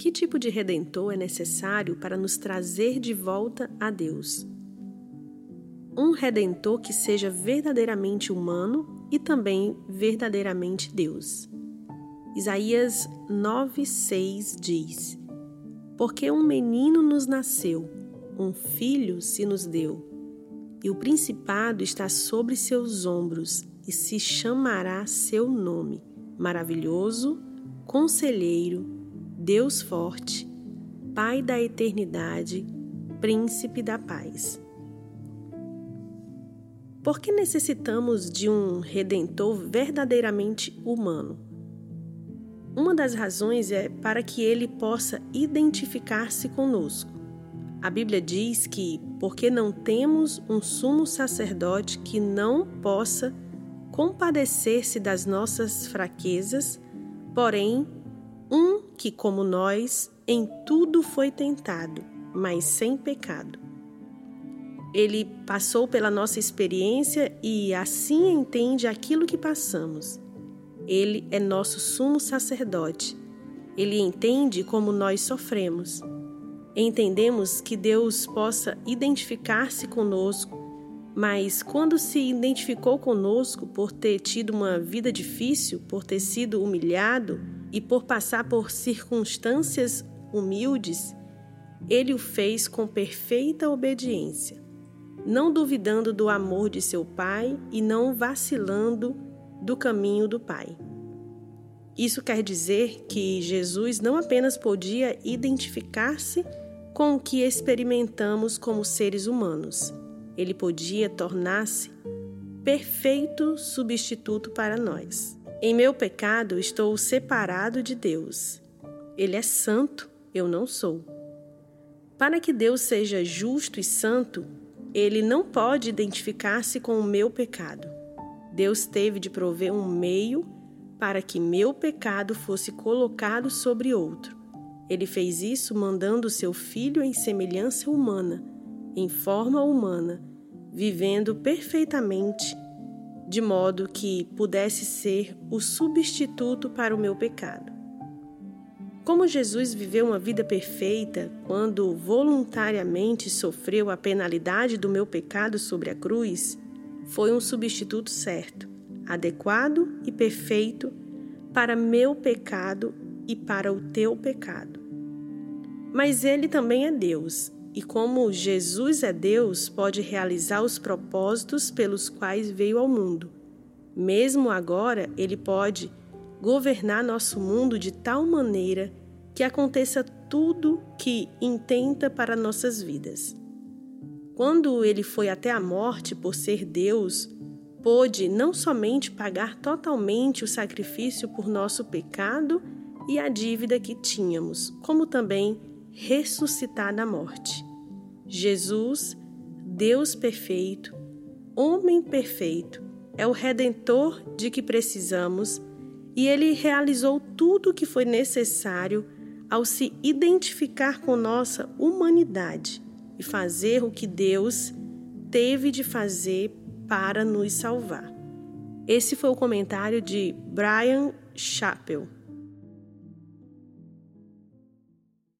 Que tipo de redentor é necessário para nos trazer de volta a Deus? Um redentor que seja verdadeiramente humano e também verdadeiramente Deus. Isaías 9,6 diz: Porque um menino nos nasceu, um filho se nos deu, e o principado está sobre seus ombros, e se chamará seu nome: Maravilhoso, Conselheiro, Deus Forte, Pai da Eternidade, Príncipe da Paz. Por que necessitamos de um redentor verdadeiramente humano? Uma das razões é para que ele possa identificar-se conosco. A Bíblia diz que, porque não temos um sumo sacerdote que não possa compadecer-se das nossas fraquezas, porém, um que, como nós, em tudo foi tentado, mas sem pecado. Ele passou pela nossa experiência e assim entende aquilo que passamos. Ele é nosso sumo sacerdote. Ele entende como nós sofremos. Entendemos que Deus possa identificar-se conosco, mas quando se identificou conosco por ter tido uma vida difícil, por ter sido humilhado e por passar por circunstâncias humildes, ele o fez com perfeita obediência, não duvidando do amor de seu Pai e não vacilando do caminho do Pai. Isso quer dizer que Jesus não apenas podia identificar-se com o que experimentamos como seres humanos, ele podia tornar-se perfeito substituto para nós. Em meu pecado estou separado de Deus. Ele é santo, eu não sou. Para que Deus seja justo e santo, ele não pode identificar-se com o meu pecado. Deus teve de prover um meio para que meu pecado fosse colocado sobre outro. Ele fez isso mandando seu filho em semelhança humana, em forma humana, vivendo perfeitamente, de modo que pudesse ser o substituto para o meu pecado. Como Jesus viveu uma vida perfeita quando voluntariamente sofreu a penalidade do meu pecado sobre a cruz, foi um substituto certo, adequado e perfeito para meu pecado e para o teu pecado. Mas ele também é Deus, e como Jesus é Deus, pode realizar os propósitos pelos quais veio ao mundo. Mesmo agora, ele pode governar nosso mundo de tal maneira que aconteça tudo que intenta para nossas vidas. Quando ele foi até a morte por ser Deus, pôde não somente pagar totalmente o sacrifício por nosso pecado e a dívida que tínhamos, como também ressuscitar da morte. Jesus, Deus perfeito, homem perfeito, é o redentor de que precisamos e ele realizou tudo o que foi necessário ao se identificar com nossa humanidade e fazer o que Deus teve de fazer para nos salvar. Esse foi o comentário de Brian Chappell.